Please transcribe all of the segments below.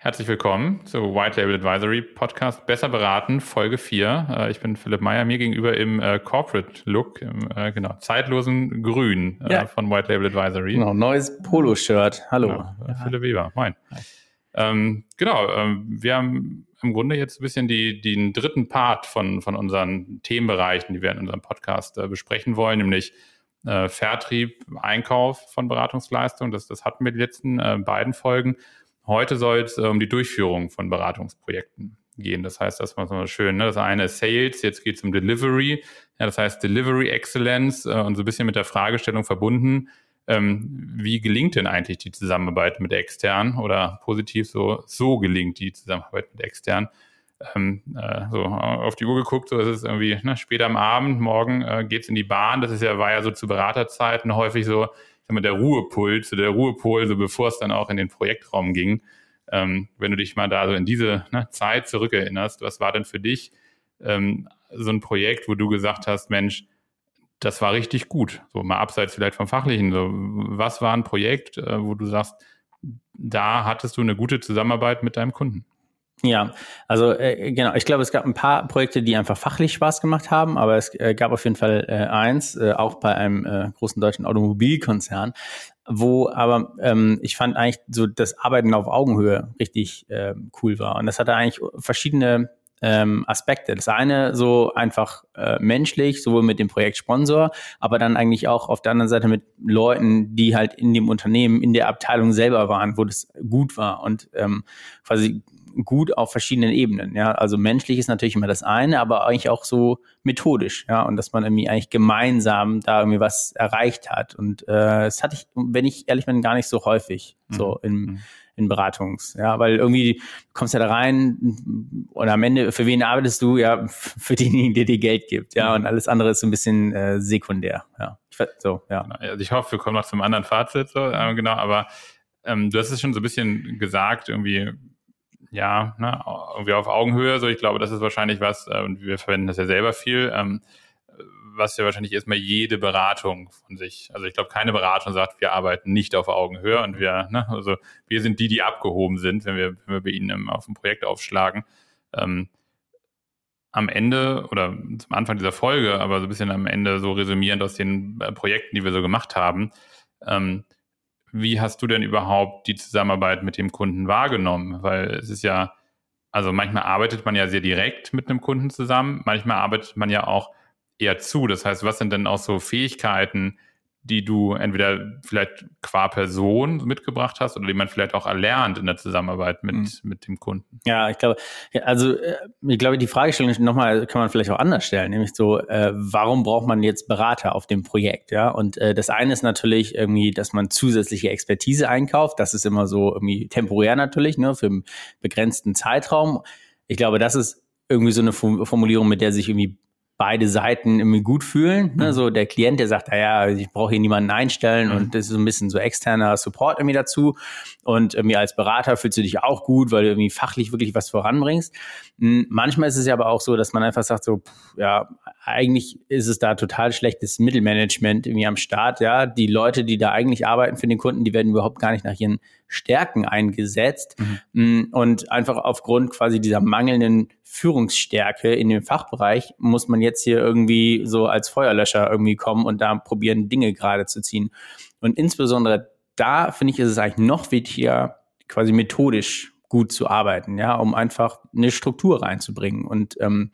Herzlich willkommen zu White Label Advisory Podcast Besser beraten, Folge 4. Äh, ich bin Philipp Meyer, mir gegenüber im äh, Corporate Look, im äh, genau, zeitlosen Grün äh, ja. von White Label Advisory. Genau, neues Polo-Shirt. Hallo. Genau. Ja. Philipp Weber, moin. Ähm, genau, ähm, wir haben im Grunde jetzt ein bisschen die, den dritten Part von, von unseren Themenbereichen, die wir in unserem Podcast äh, besprechen wollen, nämlich äh, Vertrieb, Einkauf von Beratungsleistungen. Das, das hatten wir die letzten beiden Folgen. Heute soll es um die Durchführung von Beratungsprojekten gehen. Das heißt, das war so schön. Ne? Das eine ist Sales, jetzt geht es um Delivery. Ja, das heißt Delivery Excellence äh, und so ein bisschen mit der Fragestellung verbunden, ähm, wie gelingt denn eigentlich die Zusammenarbeit mit extern oder positiv so, so gelingt die Zusammenarbeit mit extern. Ähm, äh, so auf die Uhr geguckt, so ist es irgendwie ne, später am Abend, morgen äh, geht's in die Bahn. Das ist ja, war ja so zu Beraterzeiten häufig so, mal, der Ruhepol, zu der Ruhepol, so bevor es dann auch in den Projektraum ging. Ähm, wenn du dich mal da so in diese ne, Zeit zurückerinnerst, was war denn für dich ähm, so ein Projekt, wo du gesagt hast, Mensch, das war richtig gut, so mal abseits vielleicht vom Fachlichen, so, was war ein Projekt, äh, wo du sagst, da hattest du eine gute Zusammenarbeit mit deinem Kunden? Ja, also äh, genau, ich glaube, es gab ein paar Projekte, die einfach fachlich Spaß gemacht haben, aber es äh, gab auf jeden Fall äh, eins, äh, auch bei einem äh, großen deutschen Automobilkonzern, wo aber ähm, ich fand eigentlich so das Arbeiten auf Augenhöhe richtig äh, cool war. Und das hatte eigentlich verschiedene ähm, Aspekte. Das eine so einfach äh, menschlich, sowohl mit dem Projektsponsor, aber dann eigentlich auch auf der anderen Seite mit Leuten, die halt in dem Unternehmen, in der Abteilung selber waren, wo das gut war und ähm, quasi gut auf verschiedenen Ebenen. Ja, also menschlich ist natürlich immer das eine, aber eigentlich auch so methodisch. Ja, und dass man irgendwie eigentlich gemeinsam da irgendwie was erreicht hat. Und äh, das hatte ich, wenn ich ehrlich bin, gar nicht so häufig mhm. so in, mhm. in Beratungs. Ja, weil irgendwie du kommst ja da rein und am Ende für wen arbeitest du? Ja, für denjenigen, der dir Geld gibt. Ja, und alles andere ist so ein bisschen äh, sekundär. Ja, ich, so ja. Genau. Also ich hoffe, wir kommen noch zum anderen Fazit. So, äh, genau, aber ähm, du hast es schon so ein bisschen gesagt, irgendwie ja, ne, irgendwie auf Augenhöhe. So, ich glaube, das ist wahrscheinlich was, äh, und wir verwenden das ja selber viel, ähm, was ja wahrscheinlich erstmal jede Beratung von sich. Also ich glaube, keine Beratung sagt, wir arbeiten nicht auf Augenhöhe und wir, ne, also wir sind die, die abgehoben sind, wenn wir, wenn wir bei ihnen auf ein Projekt aufschlagen. Ähm, am Ende oder zum Anfang dieser Folge, aber so ein bisschen am Ende so resümierend aus den äh, Projekten, die wir so gemacht haben, ähm, wie hast du denn überhaupt die Zusammenarbeit mit dem Kunden wahrgenommen? Weil es ist ja, also manchmal arbeitet man ja sehr direkt mit einem Kunden zusammen, manchmal arbeitet man ja auch eher zu. Das heißt, was sind denn auch so Fähigkeiten, die du entweder vielleicht qua Person mitgebracht hast oder die man vielleicht auch erlernt in der Zusammenarbeit mit, mhm. mit dem Kunden? Ja, ich glaube, also äh, ich glaube, die Fragestellung nochmal kann man vielleicht auch anders stellen, nämlich so, äh, warum braucht man jetzt Berater auf dem Projekt? Ja, und äh, das eine ist natürlich irgendwie, dass man zusätzliche Expertise einkauft. Das ist immer so irgendwie temporär natürlich, ne, für einen begrenzten Zeitraum. Ich glaube, das ist irgendwie so eine Formulierung, mit der sich irgendwie beide Seiten irgendwie gut fühlen. Ne? Mhm. So der Klient, der sagt, naja, ich brauche hier niemanden einstellen mhm. und das ist so ein bisschen so externer Support irgendwie dazu. Und irgendwie als Berater fühlst du dich auch gut, weil du irgendwie fachlich wirklich was voranbringst. Hm, manchmal ist es ja aber auch so, dass man einfach sagt, so, pff, ja, eigentlich ist es da total schlechtes Mittelmanagement irgendwie am Start. Ja, die Leute, die da eigentlich arbeiten für den Kunden, die werden überhaupt gar nicht nach ihren Stärken eingesetzt. Mhm. Hm, und einfach aufgrund quasi dieser mangelnden Führungsstärke in dem Fachbereich muss man jetzt hier irgendwie so als Feuerlöscher irgendwie kommen und da probieren, Dinge gerade zu ziehen. Und insbesondere da finde ich, ist es eigentlich noch wichtiger, quasi methodisch gut zu arbeiten, ja, um einfach eine Struktur reinzubringen. Und ähm,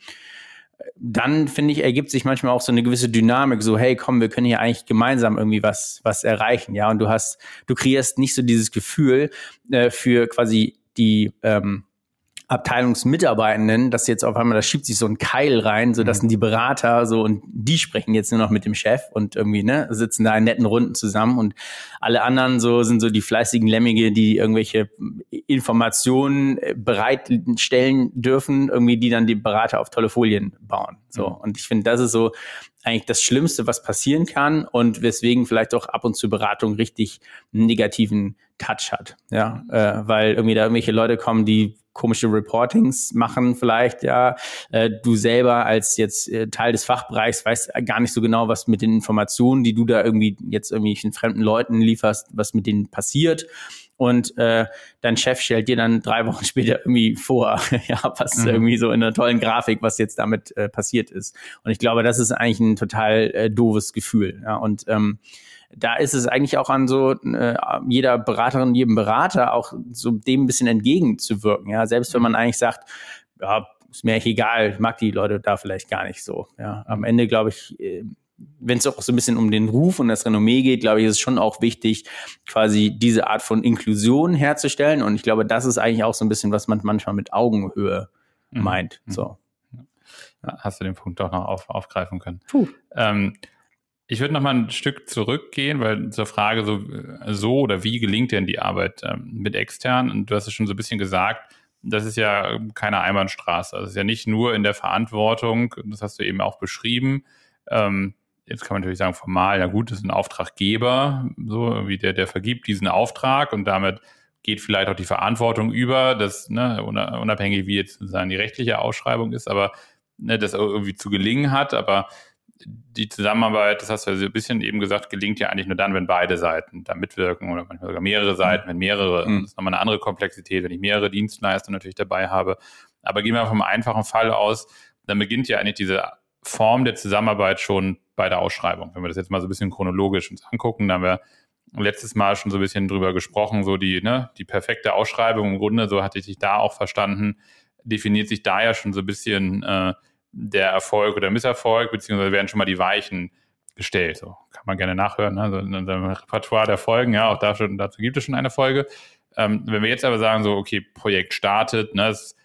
dann finde ich, ergibt sich manchmal auch so eine gewisse Dynamik, so, hey, komm, wir können hier eigentlich gemeinsam irgendwie was, was erreichen, ja. Und du hast, du kreierst nicht so dieses Gefühl äh, für quasi die ähm, Abteilungsmitarbeitenden, dass jetzt auf einmal, da schiebt sich so ein Keil rein, so dass mhm. die Berater so und die sprechen jetzt nur noch mit dem Chef und irgendwie, ne, sitzen da in netten Runden zusammen und alle anderen so sind so die fleißigen Lemmige, die irgendwelche Informationen äh, bereitstellen dürfen, irgendwie, die dann die Berater auf tolle Folien bauen. So. Mhm. Und ich finde, das ist so eigentlich das Schlimmste, was passieren kann und weswegen vielleicht auch ab und zu Beratung richtig negativen Touch hat. Ja, äh, weil irgendwie da irgendwelche Leute kommen, die komische Reportings machen vielleicht, ja. Äh, du selber als jetzt äh, Teil des Fachbereichs weißt gar nicht so genau, was mit den Informationen, die du da irgendwie jetzt irgendwie den fremden Leuten lieferst, was mit denen passiert. Und äh, dein Chef stellt dir dann drei Wochen später irgendwie vor, ja, was mhm. irgendwie so in einer tollen Grafik, was jetzt damit äh, passiert ist. Und ich glaube, das ist eigentlich ein total äh, doofes Gefühl. Ja, und ähm, da ist es eigentlich auch an so äh, jeder Beraterin, jedem Berater auch so dem ein bisschen entgegenzuwirken. Ja, selbst wenn man eigentlich sagt, ja, ist mir echt egal, ich mag die Leute da vielleicht gar nicht so. Ja, am Ende glaube ich, äh, wenn es auch so ein bisschen um den Ruf und das Renommee geht, glaube ich, ist es schon auch wichtig, quasi diese Art von Inklusion herzustellen. Und ich glaube, das ist eigentlich auch so ein bisschen, was man manchmal mit Augenhöhe mhm. meint. Mhm. So. Ja, hast du den Punkt doch noch auf, aufgreifen können. Puh. Ähm, ich würde noch mal ein Stück zurückgehen, weil zur Frage so, so oder wie gelingt denn die Arbeit ähm, mit extern? Und du hast es schon so ein bisschen gesagt, das ist ja keine Einbahnstraße. Das ist ja nicht nur in der Verantwortung, das hast du eben auch beschrieben. Ähm, jetzt kann man natürlich sagen, formal, ja gut, das ist ein Auftraggeber, so wie der, der vergibt diesen Auftrag und damit geht vielleicht auch die Verantwortung über, das ne, unabhängig wie jetzt sozusagen die rechtliche Ausschreibung ist, aber ne, das irgendwie zu gelingen hat. Aber die Zusammenarbeit, das hast du ja so ein bisschen eben gesagt, gelingt ja eigentlich nur dann, wenn beide Seiten da mitwirken oder manchmal sogar mehrere Seiten, wenn mehrere, mhm. das ist nochmal eine andere Komplexität, wenn ich mehrere Dienstleister natürlich dabei habe. Aber gehen wir vom einfachen Fall aus, dann beginnt ja eigentlich diese Form der Zusammenarbeit schon bei der Ausschreibung. Wenn wir das jetzt mal so ein bisschen chronologisch uns angucken, da haben wir letztes Mal schon so ein bisschen drüber gesprochen, so die, ne, die perfekte Ausschreibung im Grunde, so hatte ich dich da auch verstanden, definiert sich da ja schon so ein bisschen äh, der Erfolg oder Misserfolg, beziehungsweise werden schon mal die Weichen gestellt. So kann man gerne nachhören, ne? also in unserem Repertoire der Folgen, ja, auch da schon, dazu gibt es schon eine Folge. Ähm, wenn wir jetzt aber sagen, so, okay, Projekt startet, ne, es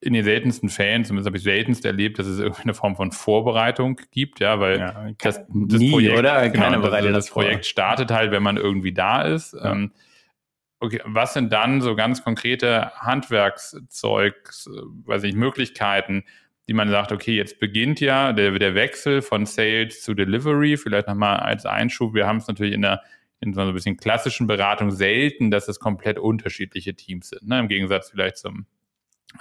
in den seltensten Fällen, zumindest habe ich seltenst erlebt, dass es irgendeine Form von Vorbereitung gibt, ja, weil ja, das, das nie, Projekt, oder? Genau, Keine das, das Projekt startet halt, wenn man irgendwie da ist. Ja. Ähm, okay, was sind dann so ganz konkrete Handwerkszeugs, äh, weiß ich, Möglichkeiten, die man sagt, okay, jetzt beginnt ja der, der Wechsel von Sales zu Delivery, vielleicht nochmal als Einschub. Wir haben es natürlich in der in so ein bisschen klassischen Beratung selten, dass es komplett unterschiedliche Teams sind. Ne? Im Gegensatz vielleicht zum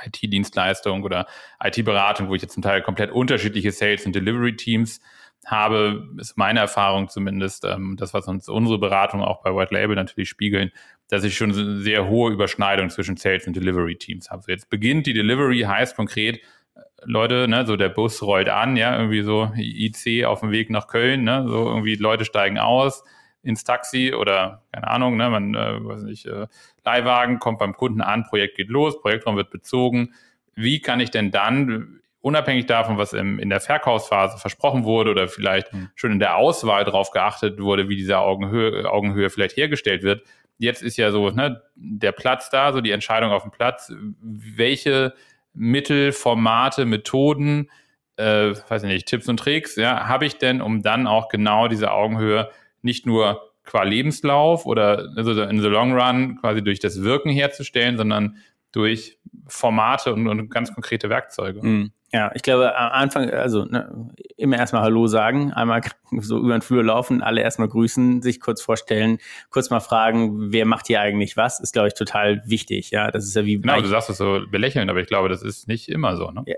IT-Dienstleistung oder IT-Beratung, wo ich jetzt zum Teil komplett unterschiedliche Sales- und Delivery-Teams habe, ist meine Erfahrung zumindest, ähm, das, was uns unsere Beratung auch bei White Label natürlich spiegeln, dass ich schon eine sehr hohe Überschneidung zwischen Sales- und Delivery-Teams habe. So jetzt beginnt die Delivery, heißt konkret, äh, Leute, ne, so der Bus rollt an, ja, irgendwie so IC auf dem Weg nach Köln, ne, so irgendwie Leute steigen aus, ins Taxi oder keine Ahnung, ne, man, äh, weiß nicht, äh, Leihwagen kommt beim Kunden an, Projekt geht los, Projektraum wird bezogen. Wie kann ich denn dann, unabhängig davon, was im, in der Verkaufsphase versprochen wurde oder vielleicht mhm. schon in der Auswahl darauf geachtet wurde, wie diese Augenhöhe, Augenhöhe vielleicht hergestellt wird, jetzt ist ja so ne, der Platz da, so die Entscheidung auf dem Platz, welche Mittel, Formate, Methoden, äh, weiß ich nicht, Tipps und Tricks, ja, habe ich denn, um dann auch genau diese Augenhöhe nicht nur qua Lebenslauf oder also in the long run quasi durch das Wirken herzustellen, sondern durch Formate und, und ganz konkrete Werkzeuge. Mhm. Ja, ich glaube, am Anfang, also ne, immer erstmal Hallo sagen, einmal so über den Flur laufen, alle erstmal grüßen, sich kurz vorstellen, kurz mal fragen, wer macht hier eigentlich was, ist, glaube ich, total wichtig. Ja, das ist ja wie. Genau, du sagst es so belächeln, aber ich glaube, das ist nicht immer so. Ne? Ja,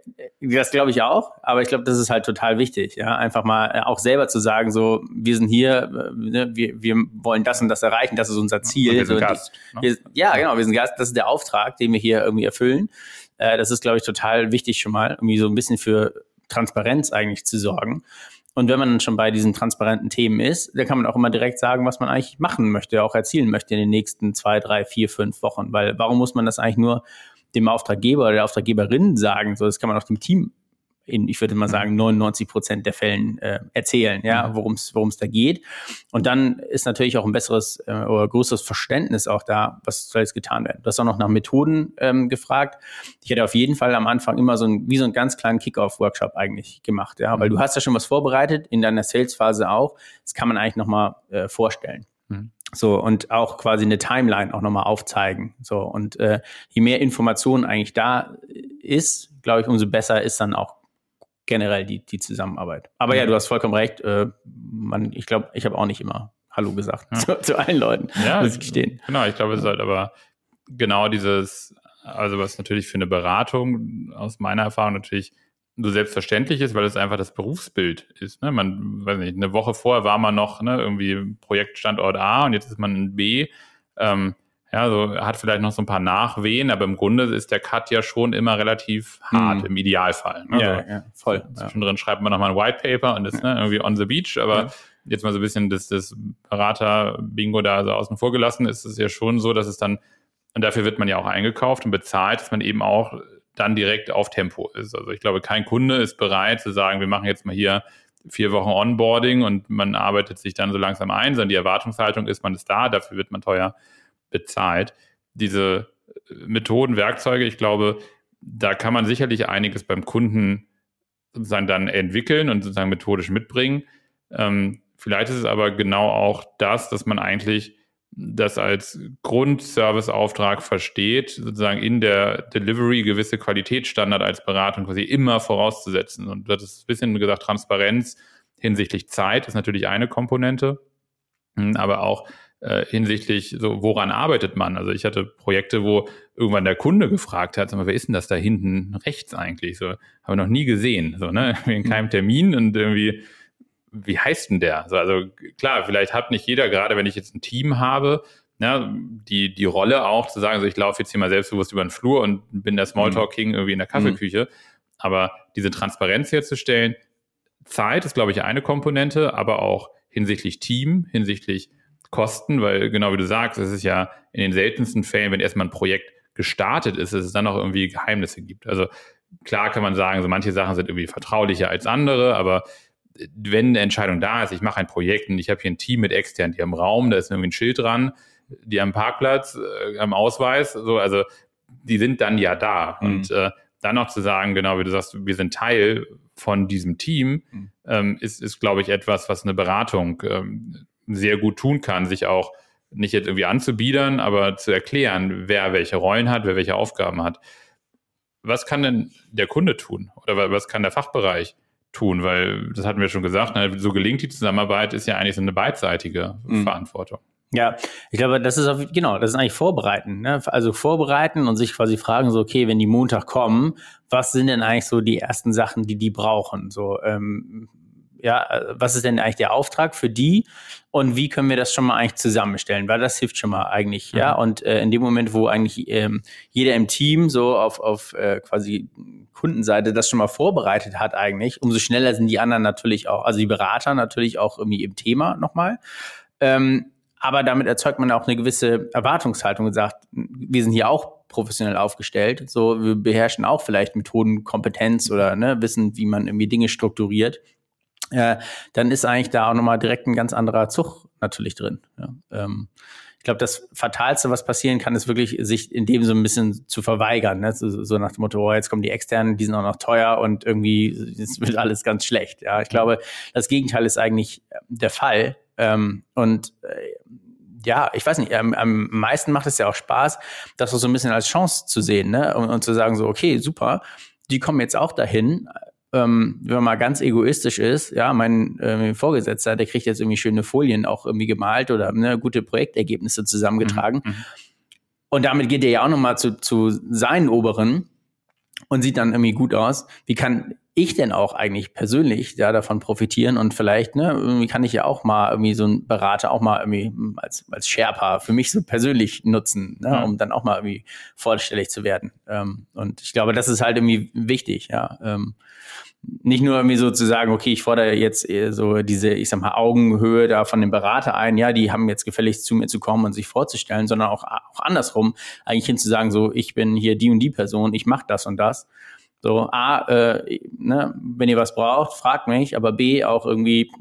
das glaube ich auch, aber ich glaube, das ist halt total wichtig. Ja, einfach mal äh, auch selber zu sagen, so, wir sind hier, äh, ne, wir, wir wollen das und das erreichen, das ist unser Ziel. Und wir sind so, Gast. Ne? Wir, ja, genau, wir sind Gast, das ist der Auftrag, den wir hier irgendwie erfüllen. Äh, das ist, glaube ich, total wichtig schon mal, irgendwie so ein bisschen für Transparenz eigentlich zu sorgen. Und wenn man schon bei diesen transparenten Themen ist, dann kann man auch immer direkt sagen, was man eigentlich machen möchte, auch erzielen möchte in den nächsten zwei, drei, vier, fünf Wochen. Weil warum muss man das eigentlich nur dem Auftraggeber oder der Auftraggeberin sagen? So, das kann man auch dem Team in, ich würde mal mhm. sagen, 99 Prozent der Fällen äh, erzählen, ja, mhm. worum es worum es da geht. Und dann ist natürlich auch ein besseres äh, oder größeres Verständnis auch da, was soll jetzt getan werden. Du hast auch noch nach Methoden ähm, gefragt. Ich hätte auf jeden Fall am Anfang immer so ein, wie so einen ganz kleinen Kick-Off-Workshop eigentlich gemacht, ja, weil du mhm. hast ja schon was vorbereitet, in deiner Sales-Phase auch. Das kann man eigentlich nochmal äh, vorstellen. Mhm. So, und auch quasi eine Timeline auch nochmal aufzeigen. So, und äh, je mehr Informationen eigentlich da ist, glaube ich, umso besser ist dann auch generell die, die Zusammenarbeit. Aber ja, du hast vollkommen recht. Äh, man, ich glaube, ich habe auch nicht immer Hallo gesagt ja. zu, zu, allen Leuten, ja, muss ich gestehen. Genau, ich glaube, es ist halt aber genau dieses, also was natürlich für eine Beratung aus meiner Erfahrung natürlich so selbstverständlich ist, weil es einfach das Berufsbild ist. Ne? Man, weiß nicht, eine Woche vorher war man noch ne, irgendwie Projektstandort A und jetzt ist man in B. Ähm, Ja, so hat vielleicht noch so ein paar Nachwehen, aber im Grunde ist der Cut ja schon immer relativ hart mhm. im Idealfall. Ne? Ja, ja, voll. Zwischendrin ja. schreibt man nochmal ein White Paper und ist ne, irgendwie on the beach, aber ja. jetzt mal so ein bisschen das, das Berater-Bingo da so außen vor gelassen, ist es ja schon so, dass es dann, und dafür wird man ja auch eingekauft und bezahlt, dass man eben auch dann direkt auf Tempo ist. Also ich glaube, kein Kunde ist bereit zu sagen, wir machen jetzt mal hier vier Wochen Onboarding und man arbeitet sich dann so langsam ein, sondern die Erwartungshaltung ist, man ist da, dafür wird man teuer bezahlt. Diese äh, Methoden, Werkzeuge, ich glaube, da kann man sicherlich einiges beim Kunden sozusagen dann entwickeln und sozusagen methodisch mitbringen. Ähm, vielleicht ist es aber genau auch das, dass man eigentlich das als Grundserviceauftrag versteht, sozusagen in der Delivery gewisse Qualitätsstandard als Beratung quasi immer vorauszusetzen. Und das ist ein bisschen gesagt, Transparenz hinsichtlich Zeit ist natürlich eine Komponente, hm, aber auch äh, hinsichtlich so, woran arbeitet man? Also ich hatte Projekte, wo irgendwann der Kunde gefragt hat, sag mal, wer ist denn das da hinten rechts eigentlich? So, habe ich noch nie gesehen, so, ne? In keinem Termin und irgendwie, wie heißt denn der? So, also klar, vielleicht hat nicht jeder, gerade wenn ich jetzt ein Team habe, ja, die, die Rolle auch zu sagen, so ich laufe jetzt hier mal selbstbewusst über den Flur und bin der Smalltalk-King irgendwie in der Kaffeeküche. Mhm. Aber diese Transparenz herzustellen, Zeit ist, glaube ich, eine Komponente, aber auch hinsichtlich Team, hinsichtlich Kosten, weil genau wie du sagst, es ist ja in den seltensten Fällen, wenn erstmal ein Projekt gestartet ist, dass es dann auch irgendwie Geheimnisse gibt. Also klar kann man sagen, so manche Sachen sind irgendwie vertraulicher als andere, aber wenn eine Entscheidung da ist, ich mache ein Projekt und ich habe hier ein Team mit extern, die am Raum, da ist irgendwie ein Schild dran, die am Parkplatz, äh, am Ausweis, so, also die sind dann ja da. Mhm. Und äh, dann noch zu sagen, genau wie du sagst, wir sind Teil von diesem Team, mhm. ähm, ist, ist glaube ich, etwas, was eine Beratung ähm, sehr gut tun kann, sich auch nicht jetzt irgendwie anzubiedern, aber zu erklären, wer welche Rollen hat, wer welche Aufgaben hat. Was kann denn der Kunde tun? Oder was kann der Fachbereich tun? Weil, das hatten wir schon gesagt, ne, so gelingt die Zusammenarbeit, ist ja eigentlich so eine beidseitige mhm. Verantwortung. Ja, ich glaube, das ist auf, genau, das ist eigentlich vorbereiten. Ne? Also vorbereiten und sich quasi fragen, so, okay, wenn die Montag kommen, was sind denn eigentlich so die ersten Sachen, die die brauchen? So, ähm, ja, äh, was ist denn eigentlich der Auftrag für die und wie können wir das schon mal eigentlich zusammenstellen, weil das hilft schon mal eigentlich, mhm. ja. Und äh, in dem Moment, wo eigentlich ähm, jeder im Team so auf, auf äh, quasi Kundenseite das schon mal vorbereitet hat eigentlich, umso schneller sind die anderen natürlich auch, also die Berater natürlich auch irgendwie im Thema nochmal. Ähm, aber damit erzeugt man auch eine gewisse Erwartungshaltung und sagt, wir sind hier auch professionell aufgestellt, so wir beherrschen auch vielleicht Methodenkompetenz oder ne, wissen, wie man irgendwie Dinge strukturiert äh, dann ist eigentlich da auch nochmal direkt ein ganz anderer Zug natürlich drin. Ja. Ähm, ich glaube, das Fatalste, was passieren kann, ist wirklich, sich in dem so ein bisschen zu verweigern. Ne? So, so, nach dem Motto, oh, jetzt kommen die externen, die sind auch noch teuer und irgendwie es wird alles ganz schlecht. Ja, ich glaube, das Gegenteil ist eigentlich der Fall. Ähm, und äh, ja, ich weiß nicht, am, am meisten macht es ja auch Spaß, das so ein bisschen als Chance zu sehen, ne? Und, und zu sagen so, okay, super, die kommen jetzt auch dahin ähm, wenn man mal ganz egoistisch ist, ja, mein äh, Vorgesetzter, der kriegt jetzt irgendwie schöne Folien auch irgendwie gemalt oder ne, gute Projektergebnisse zusammengetragen. Mhm. mhm. Und damit geht er ja auch nochmal zu, zu seinen Oberen und sieht dann irgendwie gut aus. Wie kann ich denn auch eigentlich persönlich ja, davon profitieren und vielleicht, ne, irgendwie kann ich ja auch mal irgendwie so einen Berater auch mal irgendwie als, als Sherpa für mich so persönlich nutzen, ne, ja. um dann auch mal irgendwie vorstellig zu werden. Ähm, und ich glaube, das ist halt irgendwie wichtig, ja. Ähm, nicht nur irgendwie so zu sagen, okay, ich fordere jetzt so diese, ich sag mal, Augenhöhe da von dem Berater ein, ja, die haben jetzt gefälligst zu mir zu kommen und sich vorzustellen, sondern auch, auch andersrum, eigentlich hin zu sagen, so, ich bin hier die und die Person, ich mache das und das. So, A, äh, ne, wenn ihr was braucht, fragt mich, aber B, auch irgendwie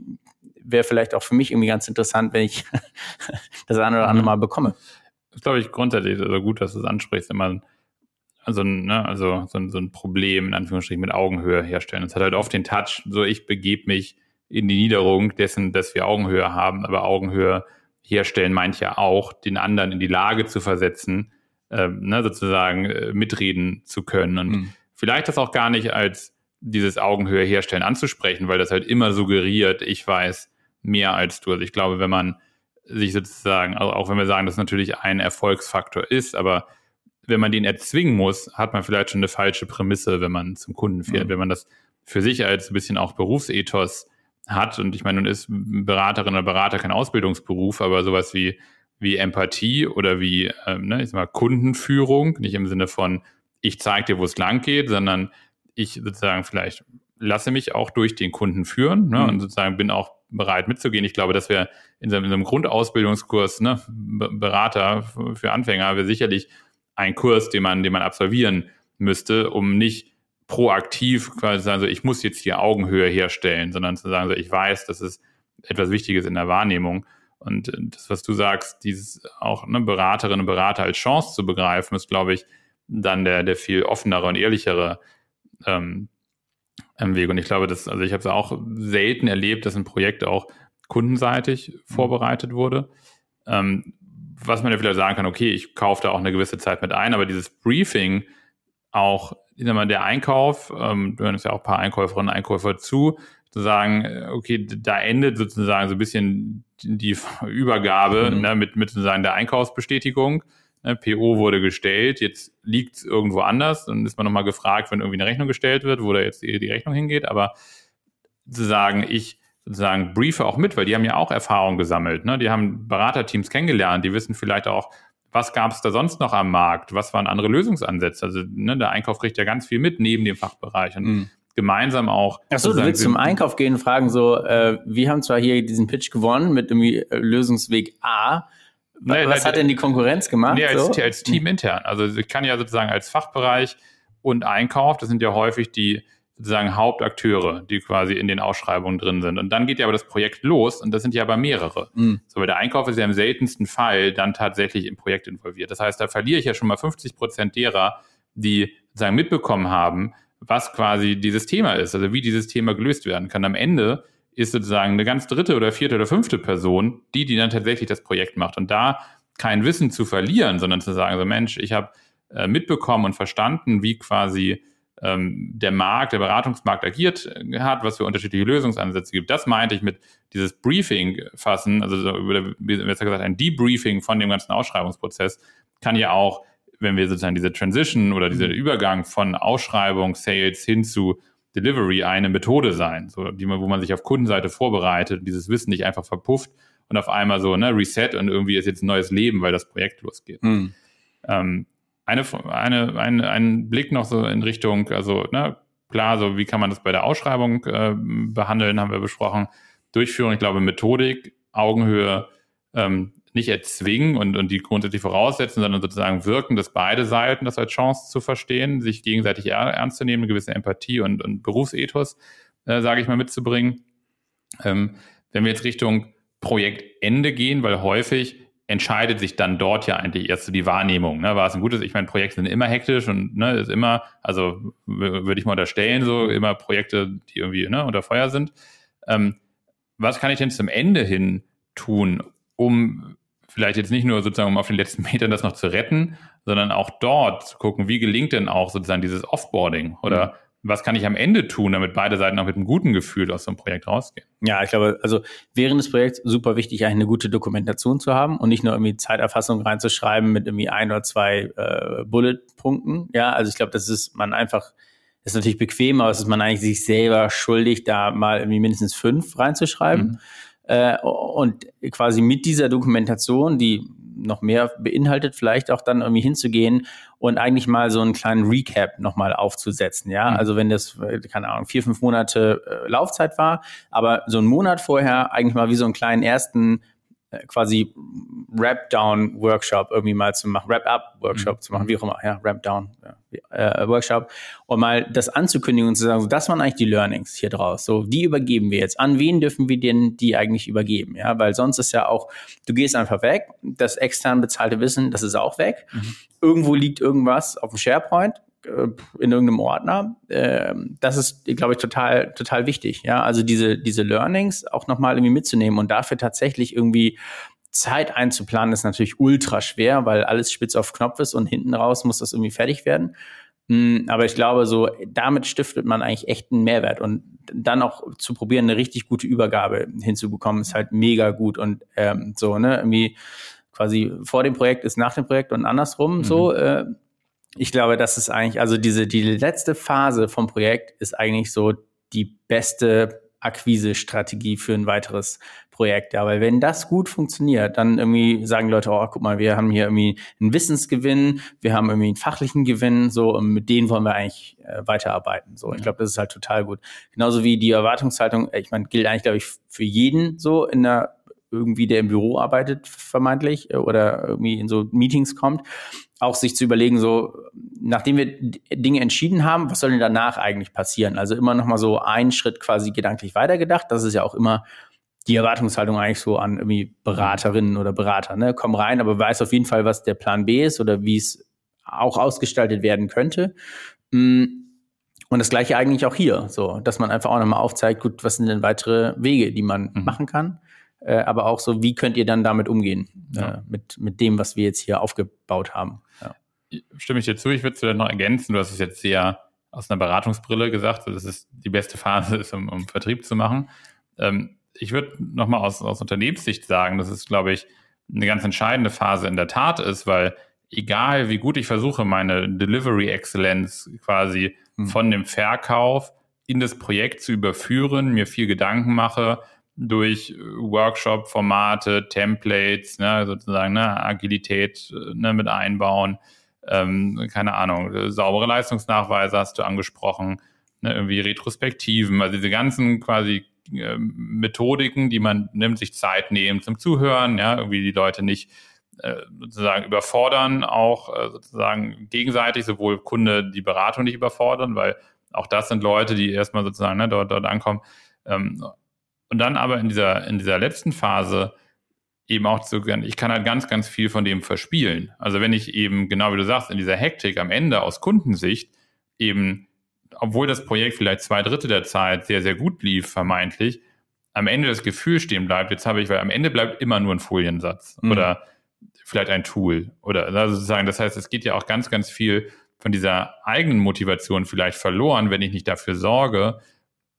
wäre vielleicht auch für mich irgendwie ganz interessant, wenn ich das eine oder andere mhm. mal bekomme. Das glaube ich grundsätzlich also gut, dass du es ansprichst, wenn man also, ne, also so, ein, so ein Problem in Anführungsstrichen mit Augenhöhe herstellen. Es hat halt oft den Touch, so ich begebe mich in die Niederung dessen, dass wir Augenhöhe haben, aber Augenhöhe herstellen meint ja auch, den anderen in die Lage zu versetzen, äh, ne, sozusagen äh, mitreden zu können. Und mhm. vielleicht das auch gar nicht als dieses Augenhöhe herstellen anzusprechen, weil das halt immer suggeriert, ich weiß mehr als du. Also ich glaube, wenn man sich sozusagen, also auch wenn wir sagen, dass natürlich ein Erfolgsfaktor ist, aber wenn man den erzwingen muss, hat man vielleicht schon eine falsche Prämisse, wenn man zum Kunden fährt. Mhm. Wenn man das für sich als ein bisschen auch Berufsethos hat, und ich meine, nun ist Beraterin oder Berater kein Ausbildungsberuf, aber sowas wie wie Empathie oder wie ähm, ne, ich sag mal Kundenführung, nicht im Sinne von ich zeige dir, wo es lang geht, sondern ich sozusagen vielleicht lasse mich auch durch den Kunden führen ne, mhm. und sozusagen bin auch bereit mitzugehen. Ich glaube, dass wir in so, in so einem Grundausbildungskurs, ne, Berater für Anfänger, wäre sicherlich ein Kurs, den man, den man absolvieren müsste, um nicht proaktiv quasi zu sagen, so, ich muss jetzt hier Augenhöhe herstellen, sondern zu sagen, so, ich weiß, das ist etwas Wichtiges in der Wahrnehmung. Und das, was du sagst, dieses auch ne, Beraterinnen und Berater als Chance zu begreifen, ist, glaube ich, dann der, der viel offenere und ehrlichere ähm, Weg. Und ich glaube, dass, also ich habe es auch selten erlebt, dass ein Projekt auch kundenseitig mhm. vorbereitet wurde. Ähm, was man ja vielleicht sagen kann, okay, ich kaufe da auch eine gewisse Zeit mit ein, aber dieses Briefing auch, ich sag mal, der Einkauf, ähm, du hörst ja auch ein paar Einkäuferinnen und Einkäufer zu, zu sagen, äh, okay, da endet sozusagen so ein bisschen die Übergabe mhm. ne, mit, mit sozusagen der Einkaufsbestätigung. Ne, PO wurde gestellt, jetzt liegt es irgendwo anders. Dann ist man nochmal gefragt, wenn irgendwie eine Rechnung gestellt wird, wo da jetzt die Rechnung hingeht. Aber zu sagen, ich sozusagen briefe auch mit, weil die haben ja auch Erfahrung gesammelt. Ne? Die haben Beraterteams kennengelernt, die wissen vielleicht auch, was gab es da sonst noch am Markt, was waren andere Lösungsansätze. Also ne, der Einkauf kriegt ja ganz viel mit neben dem Fachbereich. Und mhm gemeinsam auch. Achso, du willst zum Einkauf gehen und fragen so, äh, wir haben zwar hier diesen Pitch gewonnen mit irgendwie äh, Lösungsweg A, Nee, Was hat denn die Konkurrenz gemacht? Nee, als, so? als Team intern. Also ich kann ja sozusagen als Fachbereich und Einkauf, das sind ja häufig die sozusagen Hauptakteure, die quasi in den Ausschreibungen drin sind. Und dann geht ja aber das Projekt los und das sind ja aber mehrere. Mhm. So, weil der Einkauf ist ja im seltensten Fall dann tatsächlich im Projekt involviert. Das heißt, da verliere ich ja schon mal 50 Prozent derer, die sozusagen mitbekommen haben, was quasi dieses Thema ist, also wie dieses Thema gelöst werden kann. Am Ende ist sozusagen eine ganz dritte oder vierte oder fünfte Person, die, die dann tatsächlich das Projekt macht. Und da kein Wissen zu verlieren, sondern zu sagen, so Mensch, ich habe äh, mitbekommen und verstanden, wie quasi ähm, der Markt, der Beratungsmarkt agiert äh, hat, was für unterschiedliche Lösungsansätze gibt. Das meinte ich mit dieses Briefing fassen, also besser gesagt, ein Debriefing von dem ganzen Ausschreibungsprozess kann ja auch, wenn wir sozusagen diese Transition oder dieser Übergang von Ausschreibung, Sales hin zu Delivery eine Methode sein, so, die man, wo man sich auf Kundenseite vorbereitet dieses Wissen nicht einfach verpufft und auf einmal so, ne, Reset und irgendwie ist jetzt ein neues Leben, weil das Projekt losgeht. Mhm. Ähm, eine, eine, eine, ein Blick noch so in Richtung, also, ne, klar, so wie kann man das bei der Ausschreibung äh, behandeln, haben wir besprochen. Durchführung, ich glaube, Methodik, Augenhöhe, ähm, nicht erzwingen und, und die grundsätzlich voraussetzen, sondern sozusagen wirken, dass beide Seiten das als Chance zu verstehen, sich gegenseitig ernst zu nehmen, eine gewisse Empathie und, und Berufsethos, äh, sage ich mal, mitzubringen. Ähm, wenn wir jetzt Richtung Projektende gehen, weil häufig entscheidet sich dann dort ja eigentlich erst so die Wahrnehmung. Ne? War es ein gutes, ich meine, Projekte sind immer hektisch und ne, ist immer, also würde ich mal unterstellen, so immer Projekte, die irgendwie ne, unter Feuer sind. Ähm, was kann ich denn zum Ende hin tun, um vielleicht jetzt nicht nur sozusagen, um auf den letzten Metern das noch zu retten, sondern auch dort zu gucken, wie gelingt denn auch sozusagen dieses Offboarding oder mhm. Was kann ich am Ende tun, damit beide Seiten auch mit einem guten Gefühl aus so einem Projekt rausgehen? Ja, ich glaube, also während des Projekts super wichtig, eigentlich eine gute Dokumentation zu haben und nicht nur irgendwie Zeiterfassung reinzuschreiben mit irgendwie ein oder zwei äh, Bullet-Punkten. Ja, also ich glaube, das ist man einfach, das ist natürlich bequem, aber es ist man eigentlich sich selber schuldig, da mal irgendwie mindestens fünf reinzuschreiben. Mhm. Äh, und quasi mit dieser Dokumentation, die noch mehr beinhaltet, vielleicht auch dann irgendwie hinzugehen und eigentlich mal so einen kleinen Recap nochmal aufzusetzen. Ja, mhm. also wenn das, keine Ahnung, vier, fünf Monate äh, Laufzeit war, aber so einen Monat vorher eigentlich mal wie so einen kleinen ersten äh, quasi Wrap-Down-Workshop irgendwie mal zu machen, Wrap-Up-Workshop mhm. zu machen, wie auch immer, ja, ja, äh, Workshop, und mal das anzukündigen und zu sagen, so, das waren eigentlich die Learnings hier draus, so, die übergeben wir jetzt. An wen dürfen wir denn die eigentlich übergeben, ja, weil sonst ist ja auch, du gehst einfach weg, das extern bezahlte Wissen, das ist auch weg. Mhm. Irgendwo liegt irgendwas auf dem SharePoint, äh, in irgendeinem Ordner. Ähm, das ist, glaube ich, total, total wichtig. Ja, also diese, diese Learnings auch nochmal irgendwie mitzunehmen und dafür tatsächlich irgendwie Zeit einzuplanen, ist natürlich ultra schwer, weil alles spitz auf Knopf ist und hinten raus muss das irgendwie fertig werden. Hm, aber ich glaube, so damit stiftet man eigentlich echt einen Mehrwert und dann auch zu probieren, eine richtig gute Übergabe hinzubekommen, ist halt mega gut und ähm, so ne irgendwie quasi vor dem Projekt ist nach dem Projekt und andersrum mhm. so. Äh, ich glaube, das ist eigentlich, also diese, die letzte Phase vom Projekt ist eigentlich so die beste Akquise-Strategie für ein weiteres Projekt, ja, weil wenn das gut funktioniert, dann irgendwie sagen Leute, oh, guck mal, wir haben hier irgendwie einen Wissensgewinn, wir haben irgendwie einen fachlichen Gewinn, so, und mit denen wollen wir eigentlich äh, weiterarbeiten. So, ich glaube, das ist halt total gut. Genauso wie die Erwartungshaltung, ich meine, gilt eigentlich, glaube ich, für jeden so in der irgendwie, der im Büro arbeitet, vermeintlich, äh, oder irgendwie in so Meetings kommt, auch sich zu überlegen, so, nachdem wir Dinge entschieden haben, was soll denn danach eigentlich passieren? Also immer noch mal so einen Schritt quasi gedanklich weitergedacht. Das ist ja auch immer die Erwartungshaltung eigentlich so an irgendwie Beraterinnen oder Berater. Ne? Komm rein, aber weiß auf jeden Fall, was der Plan B ist oder wie es auch ausgestaltet werden könnte. Mm, und das gleiche eigentlich auch hier, so, dass man einfach auch nochmal aufzeigt, gut, was sind denn weitere Wege, die man mhm. machen kann. Äh, aber auch so, wie könnt ihr dann damit umgehen, ja. äh, mit, mit dem, was wir jetzt hier aufgebaut haben. Ja. Stimme ich dir zu, ich würde es vielleicht noch ergänzen, du hast es jetzt sehr aus einer Beratungsbrille gesagt, dass es die beste Phase ist, um, um Vertrieb zu machen. Ähm, ich würde nochmal aus, aus Unternehmenssicht sagen, dass es, glaube ich, eine ganz entscheidende Phase in der Tat ist, weil egal wie gut ich versuche, meine Delivery Excellence quasi hm. von dem Verkauf in das Projekt zu überführen, mir viel Gedanken mache durch Workshop-Formate, Templates, ne, sozusagen ne, Agilität ne, mit einbauen, ähm, keine Ahnung, saubere Leistungsnachweise hast du angesprochen, ne, irgendwie Retrospektiven, also diese ganzen quasi äh, Methodiken, die man nimmt, sich Zeit nehmen zum Zuhören, ja, irgendwie die Leute nicht äh, sozusagen überfordern, auch äh, sozusagen gegenseitig, sowohl Kunde die Beratung nicht überfordern, weil auch das sind Leute, die erstmal sozusagen ne, dort, dort ankommen. Ähm, und dann aber in dieser, in dieser letzten Phase eben auch zu, ich kann halt ganz, ganz viel von dem verspielen. Also wenn ich eben, genau wie du sagst, in dieser Hektik am Ende aus Kundensicht eben obwohl das Projekt vielleicht zwei Drittel der Zeit sehr, sehr gut lief, vermeintlich, am Ende das Gefühl stehen bleibt, jetzt habe ich, weil am Ende bleibt immer nur ein Foliensatz mhm. oder vielleicht ein Tool oder also sozusagen, das heißt, es geht ja auch ganz, ganz viel von dieser eigenen Motivation vielleicht verloren, wenn ich nicht dafür sorge,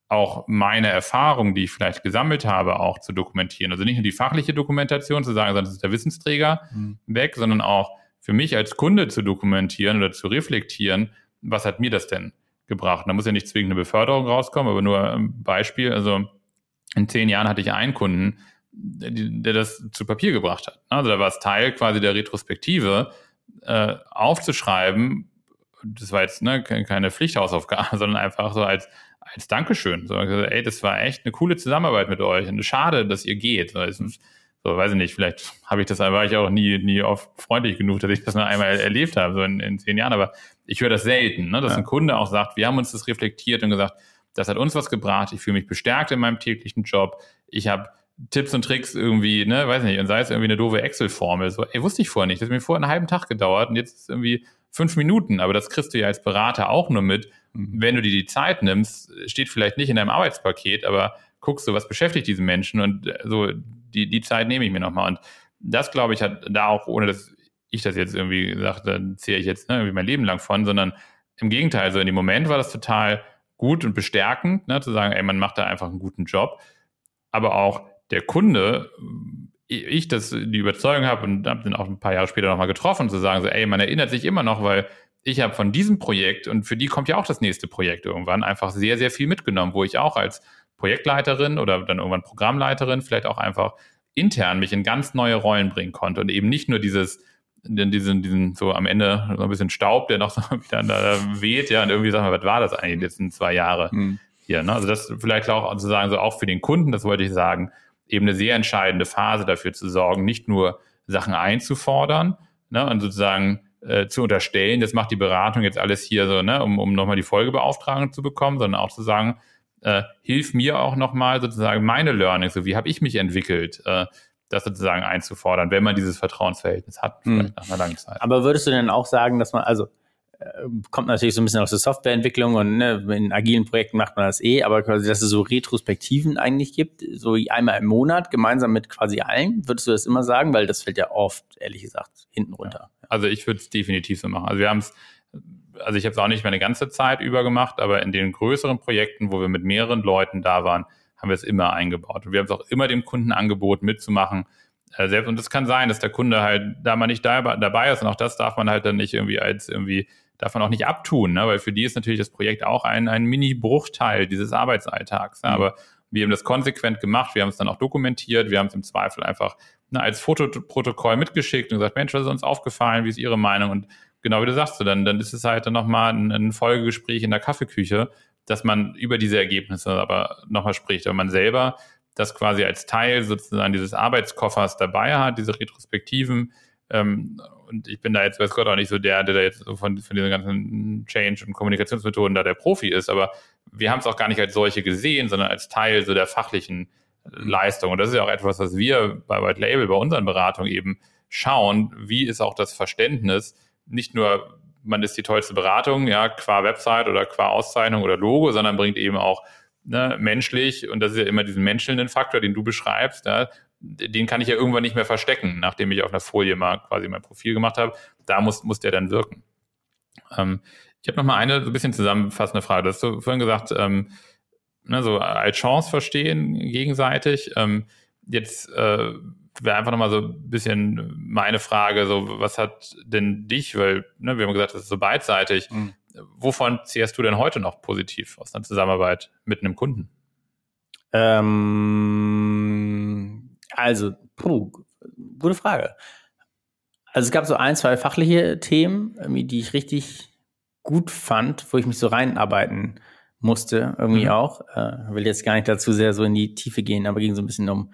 auch meine Erfahrungen, die ich vielleicht gesammelt habe, auch zu dokumentieren. Also nicht nur die fachliche Dokumentation zu sagen, sondern das ist der Wissensträger mhm. weg, sondern auch für mich als Kunde zu dokumentieren oder zu reflektieren, was hat mir das denn gebracht. Da muss ja nicht zwingend eine Beförderung rauskommen, aber nur ein Beispiel. Also in zehn Jahren hatte ich einen Kunden, der das zu Papier gebracht hat. Also da war es Teil quasi der Retrospektive, äh, aufzuschreiben. Das war jetzt ne, keine Pflichthausaufgabe, sondern einfach so als, als Dankeschön. So, ey, das war echt eine coole Zusammenarbeit mit euch und schade, dass ihr geht. So, weiß ich nicht, vielleicht habe ich das, war ich auch nie, nie oft freundlich genug, dass ich das nur einmal erlebt habe, so in, in zehn Jahren, aber ich höre das selten, ne, dass ja. ein Kunde auch sagt, wir haben uns das reflektiert und gesagt, das hat uns was gebracht, ich fühle mich bestärkt in meinem täglichen Job, ich habe Tipps und Tricks irgendwie, ne, weiß nicht, und sei es irgendwie eine doofe Excel-Formel, so, ey, wusste ich vorher nicht, das hat mir vorher einen halben Tag gedauert und jetzt ist irgendwie fünf Minuten, aber das kriegst du ja als Berater auch nur mit, mhm. wenn du dir die Zeit nimmst, steht vielleicht nicht in deinem Arbeitspaket, aber guckst du, was beschäftigt diesen Menschen und so die, die Zeit nehme ich mir nochmal. Und das, glaube ich, hat da auch, ohne dass ich das jetzt irgendwie gesagt, dann zähle ich jetzt ne, irgendwie mein Leben lang von, sondern im Gegenteil, so in dem Moment war das total gut und bestärkend, ne, zu sagen, ey, man macht da einfach einen guten Job. Aber auch der Kunde, ich das die Überzeugung habe und habe den auch ein paar Jahre später nochmal getroffen, zu sagen, so, ey, man erinnert sich immer noch, weil ich habe von diesem Projekt und für die kommt ja auch das nächste Projekt irgendwann einfach sehr, sehr viel mitgenommen, wo ich auch als Projektleiterin oder dann irgendwann Programmleiterin vielleicht auch einfach intern mich in ganz neue Rollen bringen konnte und eben nicht nur dieses diesen, diesen so am Ende so ein bisschen Staub, der noch so wieder da weht, ja, und irgendwie sagen wir, was war das eigentlich die letzten zwei Jahre mhm. hier, ne? Also das vielleicht auch sozusagen so auch für den Kunden, das wollte ich sagen, eben eine sehr entscheidende Phase dafür zu sorgen, nicht nur Sachen einzufordern, ne, und sozusagen äh, zu unterstellen, das macht die Beratung jetzt alles hier so, ne, um, um nochmal die Folgebeauftragung zu bekommen, sondern auch zu sagen, äh, hilf mir auch nochmal sozusagen meine Learnings, so wie habe ich mich entwickelt, äh, das sozusagen einzufordern, wenn man dieses Vertrauensverhältnis hat, vielleicht hm. nach einer langen Zeit. Aber würdest du denn auch sagen, dass man, also kommt natürlich so ein bisschen aus der Softwareentwicklung und ne, in agilen Projekten macht man das eh, aber quasi, dass es so Retrospektiven eigentlich gibt, so einmal im Monat, gemeinsam mit quasi allen, würdest du das immer sagen? Weil das fällt ja oft, ehrlich gesagt, hinten runter. Ja. Also ich würde es definitiv so machen. Also wir haben es also ich habe es auch nicht mehr eine ganze Zeit über gemacht, aber in den größeren Projekten, wo wir mit mehreren Leuten da waren, haben wir es immer eingebaut. Und wir haben es auch immer dem Kunden angeboten, mitzumachen. Äh, selbst, und es kann sein, dass der Kunde halt da mal nicht da, dabei ist und auch das darf man halt dann nicht irgendwie als irgendwie, darf man auch nicht abtun, ne? weil für die ist natürlich das Projekt auch ein, ein Mini-Bruchteil dieses Arbeitsalltags. Ne? Mhm. Aber wir haben das konsequent gemacht, wir haben es dann auch dokumentiert, wir haben es im Zweifel einfach ne, als Fotoprotokoll mitgeschickt und gesagt, Mensch, was ist uns aufgefallen, wie ist Ihre Meinung? Und genau wie du sagst, dann, dann ist es halt dann nochmal ein, ein Folgegespräch in der Kaffeeküche, dass man über diese Ergebnisse aber nochmal spricht, weil man selber das quasi als Teil sozusagen dieses Arbeitskoffers dabei hat, diese Retrospektiven. Ähm, und ich bin da jetzt, weiß Gott, auch nicht so der, der da jetzt so von, von diesen ganzen Change- und Kommunikationsmethoden da der Profi ist, aber wir haben es auch gar nicht als solche gesehen, sondern als Teil so der fachlichen Leistung. Und das ist ja auch etwas, was wir bei White Label, bei unseren Beratungen eben schauen, wie ist auch das Verständnis, nicht nur man ist die tollste Beratung, ja, qua Website oder qua Auszeichnung oder Logo, sondern bringt eben auch ne, menschlich, und das ist ja immer diesen menschelnden Faktor, den du beschreibst, ja, den kann ich ja irgendwann nicht mehr verstecken, nachdem ich auf einer Folie mal quasi mein Profil gemacht habe. Da muss, muss der dann wirken. Ähm, ich habe noch mal eine so ein bisschen zusammenfassende Frage. Du hast so vorhin gesagt, ähm, ne, so als Chance verstehen gegenseitig. Ähm, jetzt äh, wäre einfach nochmal so ein bisschen meine Frage, so was hat denn dich, weil ne, wir haben gesagt, das ist so beidseitig. Mhm. Wovon zehrst du denn heute noch positiv aus deiner Zusammenarbeit mit einem Kunden? Ähm, also, puh, gute Frage. Also es gab so ein, zwei fachliche Themen, die ich richtig gut fand, wo ich mich so reinarbeiten musste, irgendwie mhm. auch. Äh, will jetzt gar nicht dazu sehr so in die Tiefe gehen, aber ging so ein bisschen um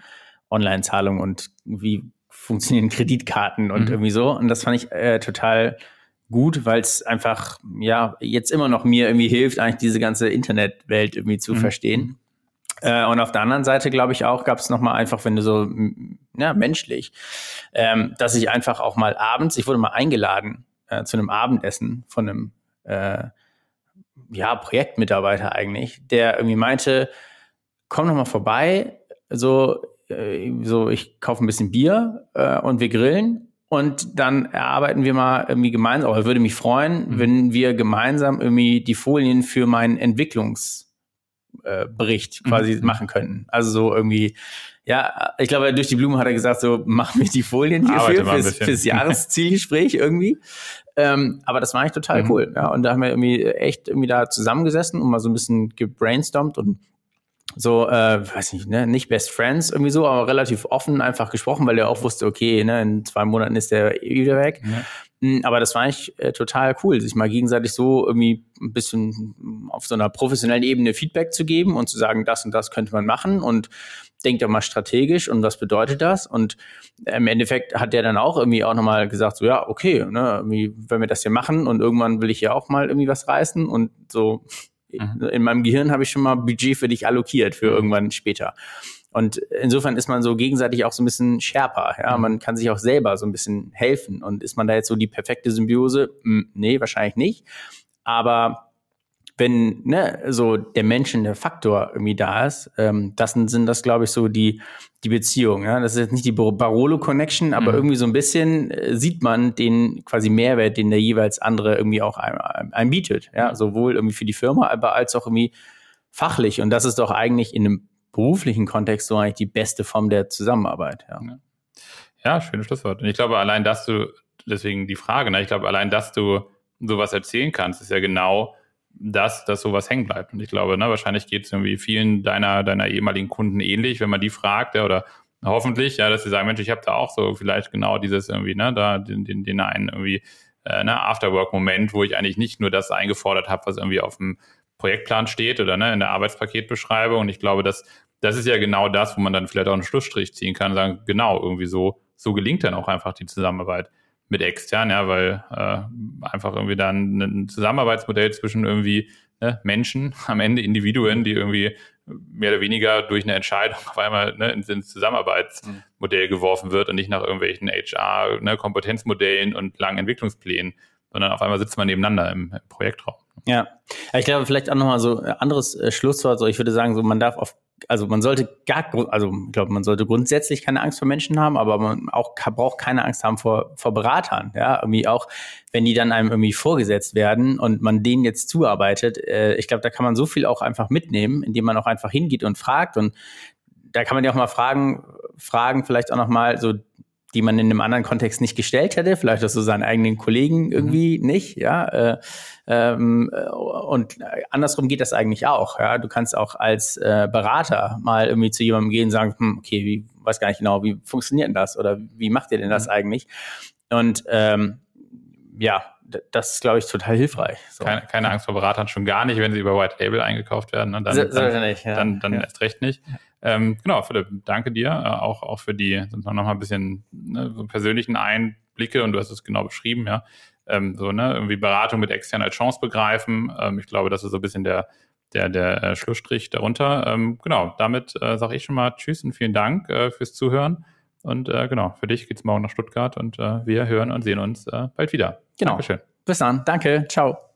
Online-Zahlung und wie funktionieren Kreditkarten und mhm. irgendwie so. Und das fand ich äh, total gut, weil es einfach, ja, jetzt immer noch mir irgendwie hilft, eigentlich diese ganze Internetwelt irgendwie zu mhm. verstehen. Äh, und auf der anderen Seite, glaube ich auch, gab es nochmal einfach, wenn du so, ja, menschlich, ähm, dass ich einfach auch mal abends, ich wurde mal eingeladen äh, zu einem Abendessen von einem, äh, ja, Projektmitarbeiter eigentlich, der irgendwie meinte, komm noch mal vorbei, so äh, so, ich kaufe ein bisschen Bier äh, und wir grillen und dann erarbeiten wir mal irgendwie gemeinsam, aber würde mich freuen, mhm. wenn wir gemeinsam irgendwie die Folien für meinen Entwicklungsbericht äh, quasi mhm. machen könnten. Also so irgendwie, ja, ich glaube, durch die Blume hat er gesagt, so mach mich die Folien hierfür fürs, fürs Jahreszielgespräch irgendwie. Ähm, aber das war eigentlich total mhm. cool. Ja, und da haben wir irgendwie echt irgendwie da zusammengesessen und mal so ein bisschen gebrainstormt und so, äh, weiß nicht, ne, nicht Best Friends irgendwie so, aber relativ offen einfach gesprochen, weil er auch wusste, okay, ne, in zwei Monaten ist der eh wieder weg. Ja. Mm, aber das war eigentlich äh, total cool, sich mal gegenseitig so irgendwie ein bisschen auf so einer professionellen Ebene Feedback zu geben und zu sagen, das und das könnte man machen und denkt doch mal strategisch und was bedeutet das? Und im Endeffekt hat der dann auch irgendwie auch nochmal gesagt, so ja, okay, ne, irgendwie, wenn wir das hier machen und irgendwann will ich ja auch mal irgendwie was reißen und so Mhm. In meinem Gehirn habe ich schon mal Budget für dich allokiert für mhm. irgendwann später. Und insofern ist man so gegenseitig auch so ein bisschen schärper. Ja, mhm. man kann sich auch selber so ein bisschen helfen. Und ist man da jetzt so die perfekte Symbiose? Hm, nee, wahrscheinlich nicht. Aber wenn ne, so der menschende Faktor irgendwie da ist, ähm, das sind das, glaube ich, so die, die Beziehungen. Ja? Das ist jetzt nicht die Barolo-Connection, aber mhm. irgendwie so ein bisschen äh, sieht man den quasi Mehrwert, den der jeweils andere irgendwie auch einem, einem bietet. Ja? Sowohl irgendwie für die Firma, aber als auch irgendwie fachlich. Und das ist doch eigentlich in einem beruflichen Kontext so eigentlich die beste Form der Zusammenarbeit. Ja, ja schönes Schlusswort. Und ich glaube, allein, dass du, deswegen die Frage, ne? ich glaube, allein, dass du sowas erzählen kannst, ist ja genau dass, dass sowas hängen bleibt. Und ich glaube, ne, wahrscheinlich geht es irgendwie vielen deiner, deiner ehemaligen Kunden ähnlich, wenn man die fragt, ja, oder hoffentlich, ja, dass sie sagen, Mensch, ich habe da auch so vielleicht genau dieses irgendwie, ne, da den, den, den einen irgendwie äh, ne, Afterwork-Moment, wo ich eigentlich nicht nur das eingefordert habe, was irgendwie auf dem Projektplan steht oder ne, in der Arbeitspaketbeschreibung. Und ich glaube, dass das ist ja genau das, wo man dann vielleicht auch einen Schlussstrich ziehen kann und sagen, genau, irgendwie so, so gelingt dann auch einfach die Zusammenarbeit mit extern, ja, weil äh, einfach irgendwie dann ein Zusammenarbeitsmodell zwischen irgendwie ne, Menschen, am Ende Individuen, die irgendwie mehr oder weniger durch eine Entscheidung auf einmal ne, ins, Zusammenarbeitsmodell geworfen wird und nicht nach irgendwelchen HR-Kompetenzmodellen ne, und langen Entwicklungsplänen, sondern auf einmal sitzt man nebeneinander im, im Projektraum. Ja, ich glaube, vielleicht auch nochmal so ein anderes äh, Schlusswort. So, ich würde sagen, so man darf auf also man sollte gar, also ich glaube, man sollte grundsätzlich keine Angst vor Menschen haben, aber man auch braucht keine Angst haben vor, vor Beratern. Ja, irgendwie auch, wenn die dann einem irgendwie vorgesetzt werden und man denen jetzt zuarbeitet. Äh, ich glaube, da kann man so viel auch einfach mitnehmen, indem man auch einfach hingeht und fragt. Und da kann man ja auch mal fragen, fragen vielleicht auch noch mal so die man in einem anderen Kontext nicht gestellt hätte, vielleicht auch so seinen eigenen Kollegen mhm. irgendwie mhm. nicht, ja. Äh, ähm, und andersrum geht das eigentlich auch. Ja, du kannst auch als äh, Berater mal irgendwie zu jemandem gehen und sagen, hm, okay, wie weiß gar nicht genau, wie funktioniert denn das oder wie macht ihr denn das mhm. eigentlich? Und ähm, ja, das ist, glaube ich, total hilfreich. So. Keine, keine, Angst vor Beratern, schon gar nicht, wenn sie über White Label eingekauft werden. Ne? Dann, so, dann, nicht, ja. dann, dann ja. erst recht nicht. Ähm, genau, Philipp, danke dir äh, auch, auch für die noch mal ein bisschen ne, so persönlichen Einblicke und du hast es genau beschrieben, ja. Ähm, so, ne, irgendwie Beratung mit extern als Chance begreifen. Ähm, ich glaube, das ist so ein bisschen der, der, der äh, Schlussstrich darunter. Ähm, genau, damit äh, sage ich schon mal Tschüss und vielen Dank äh, fürs Zuhören. Und äh, genau, für dich geht's morgen nach Stuttgart und äh, wir hören und sehen uns äh, bald wieder. Genau. Dankeschön. Bis dann. Danke. Ciao.